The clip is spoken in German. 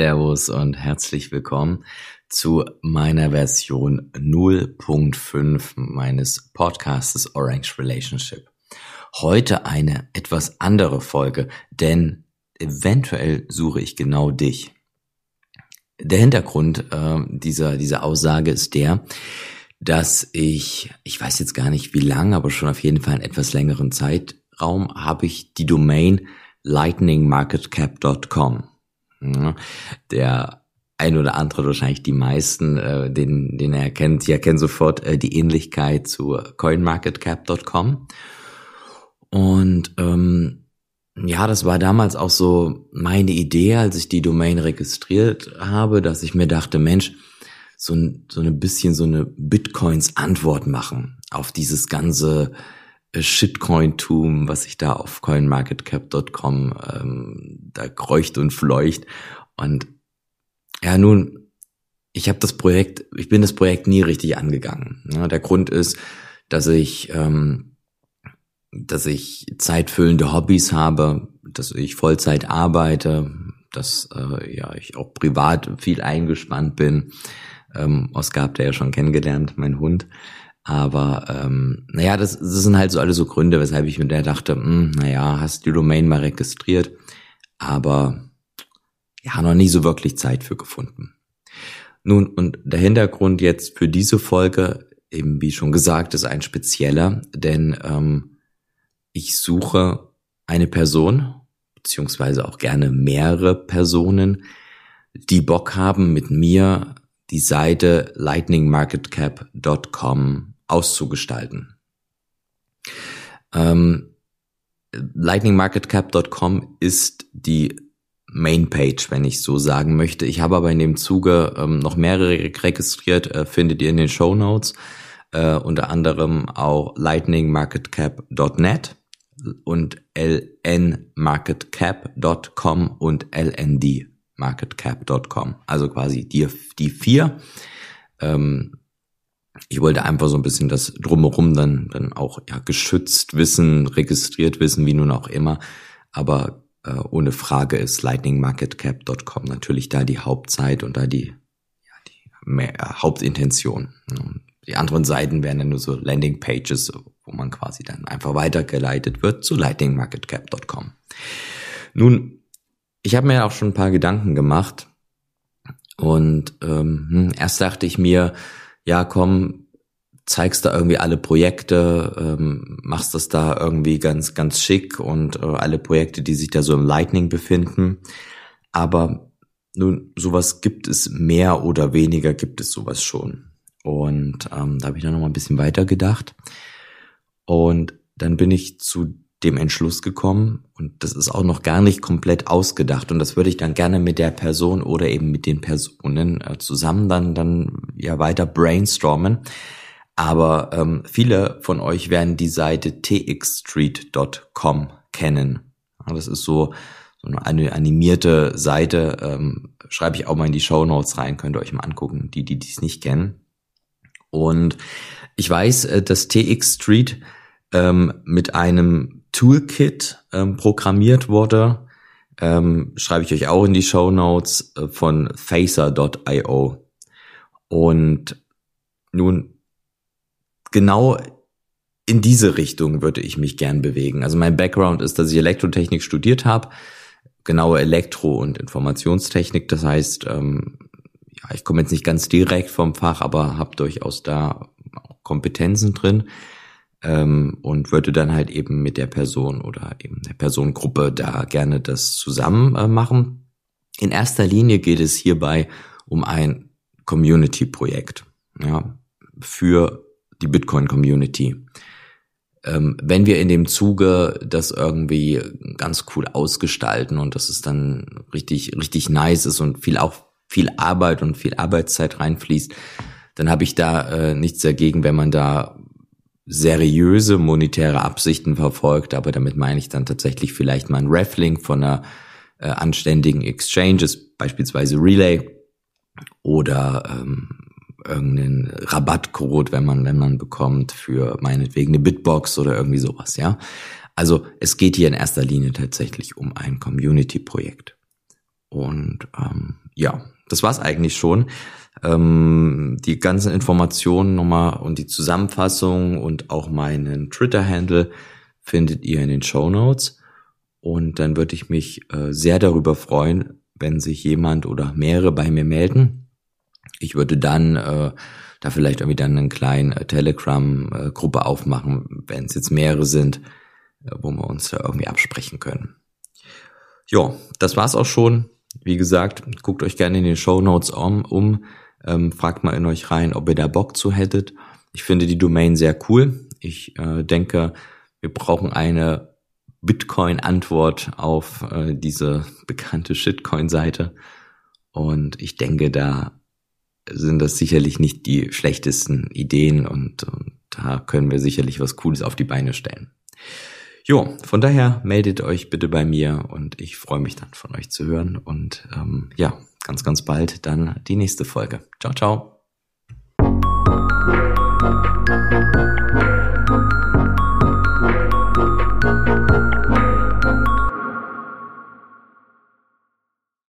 Servus und herzlich willkommen zu meiner Version 0.5 meines Podcastes Orange Relationship. Heute eine etwas andere Folge, denn eventuell suche ich genau dich. Der Hintergrund äh, dieser, dieser Aussage ist der, dass ich, ich weiß jetzt gar nicht wie lang, aber schon auf jeden Fall einen etwas längeren Zeitraum habe ich die Domain lightningmarketcap.com. Der ein oder andere, wahrscheinlich die meisten, äh, den, den er kennt, die erkennen sofort äh, die Ähnlichkeit zu coinmarketcap.com. Und ähm, ja, das war damals auch so meine Idee, als ich die Domain registriert habe, dass ich mir dachte, Mensch, so, ein, so ein bisschen so eine Bitcoins Antwort machen auf dieses ganze Shitcoin-Tum, was sich da auf coinmarketcap.com ähm, da kreucht und fleucht. Und ja, nun, ich habe das Projekt, ich bin das Projekt nie richtig angegangen. Ja, der Grund ist, dass ich, ähm, dass ich zeitfüllende Hobbys habe, dass ich Vollzeit arbeite, dass äh, ja ich auch privat viel eingespannt bin. Ähm, Oskar habt ihr ja schon kennengelernt, mein Hund. Aber ähm, naja, das, das sind halt so alle so Gründe, weshalb ich mir da dachte, mh, hm, naja, hast die Domain mal registriert, aber ja, noch nie so wirklich Zeit für gefunden. Nun, und der Hintergrund jetzt für diese Folge, eben wie schon gesagt, ist ein spezieller, denn ähm, ich suche eine Person, beziehungsweise auch gerne mehrere Personen, die Bock haben, mit mir die Seite lightningmarketcap.com auszugestalten. Ähm, lightningmarketcap.com ist die Mainpage, wenn ich so sagen möchte. Ich habe aber in dem Zuge ähm, noch mehrere registriert, äh, findet ihr in den Show Notes, äh, unter anderem auch lightningmarketcap.net und lnmarketcap.com und lndmarketcap.com. Also quasi die, die vier. Ähm, ich wollte einfach so ein bisschen das drumherum dann, dann auch ja, geschützt wissen, registriert wissen, wie nun auch immer. Aber äh, ohne Frage ist lightningmarketcap.com natürlich da die Hauptzeit und da die, ja, die mehr, äh, Hauptintention. Die anderen Seiten wären dann nur so Landingpages, wo man quasi dann einfach weitergeleitet wird zu lightningmarketcap.com. Nun, ich habe mir auch schon ein paar Gedanken gemacht und ähm, hm, erst dachte ich mir, ja komm, zeigst da irgendwie alle Projekte, ähm, machst das da irgendwie ganz, ganz schick und äh, alle Projekte, die sich da so im Lightning befinden. Aber nun, sowas gibt es mehr oder weniger, gibt es sowas schon. Und ähm, da habe ich dann noch mal ein bisschen weiter gedacht. Und dann bin ich zu dem Entschluss gekommen und das ist auch noch gar nicht komplett ausgedacht und das würde ich dann gerne mit der Person oder eben mit den Personen äh, zusammen dann dann ja weiter brainstormen. Aber ähm, viele von euch werden die Seite txstreet.com kennen. Ja, das ist so, so eine animierte Seite, ähm, schreibe ich auch mal in die Show Notes rein, könnt ihr euch mal angucken, die die dies nicht kennen. Und ich weiß, äh, dass TX Street ähm, mit einem Toolkit ähm, programmiert wurde. Ähm, schreibe ich euch auch in die Show Notes äh, von Facer.io. Und nun, genau in diese Richtung würde ich mich gern bewegen. Also mein Background ist, dass ich Elektrotechnik studiert habe, genaue Elektro- und Informationstechnik. Das heißt, ähm, ja, ich komme jetzt nicht ganz direkt vom Fach, aber habe durchaus da Kompetenzen drin ähm, und würde dann halt eben mit der Person oder eben der Personengruppe da gerne das zusammen äh, machen. In erster Linie geht es hierbei um ein Community-Projekt ja, für die Bitcoin-Community. Ähm, wenn wir in dem Zuge das irgendwie ganz cool ausgestalten und dass es dann richtig, richtig nice ist und viel auch viel Arbeit und viel Arbeitszeit reinfließt, dann habe ich da äh, nichts dagegen, wenn man da seriöse monetäre Absichten verfolgt, aber damit meine ich dann tatsächlich vielleicht mal ein Raffling von einer äh, anständigen Exchanges, beispielsweise Relay oder ähm, irgendeinen Rabattcode, wenn man wenn man bekommt für meinetwegen eine Bitbox oder irgendwie sowas, ja. Also es geht hier in erster Linie tatsächlich um ein Community-Projekt. Und ähm, ja, das war's eigentlich schon. Ähm, die ganzen Informationen nochmal und die Zusammenfassung und auch meinen Twitter-Handle findet ihr in den Show Notes. Und dann würde ich mich äh, sehr darüber freuen, wenn sich jemand oder mehrere bei mir melden. Ich würde dann äh, da vielleicht irgendwie dann einen kleinen äh, Telegram-Gruppe aufmachen, wenn es jetzt mehrere sind, äh, wo wir uns irgendwie absprechen können. Ja, das war's auch schon. Wie gesagt, guckt euch gerne in den Show Notes um, um ähm, fragt mal in euch rein, ob ihr da Bock zu hättet. Ich finde die Domain sehr cool. Ich äh, denke, wir brauchen eine Bitcoin-Antwort auf äh, diese bekannte Shitcoin-Seite. Und ich denke, da sind das sicherlich nicht die schlechtesten Ideen und, und da können wir sicherlich was Cooles auf die Beine stellen. Jo, von daher meldet euch bitte bei mir und ich freue mich dann von euch zu hören und ähm, ja, ganz, ganz bald dann die nächste Folge. Ciao, ciao.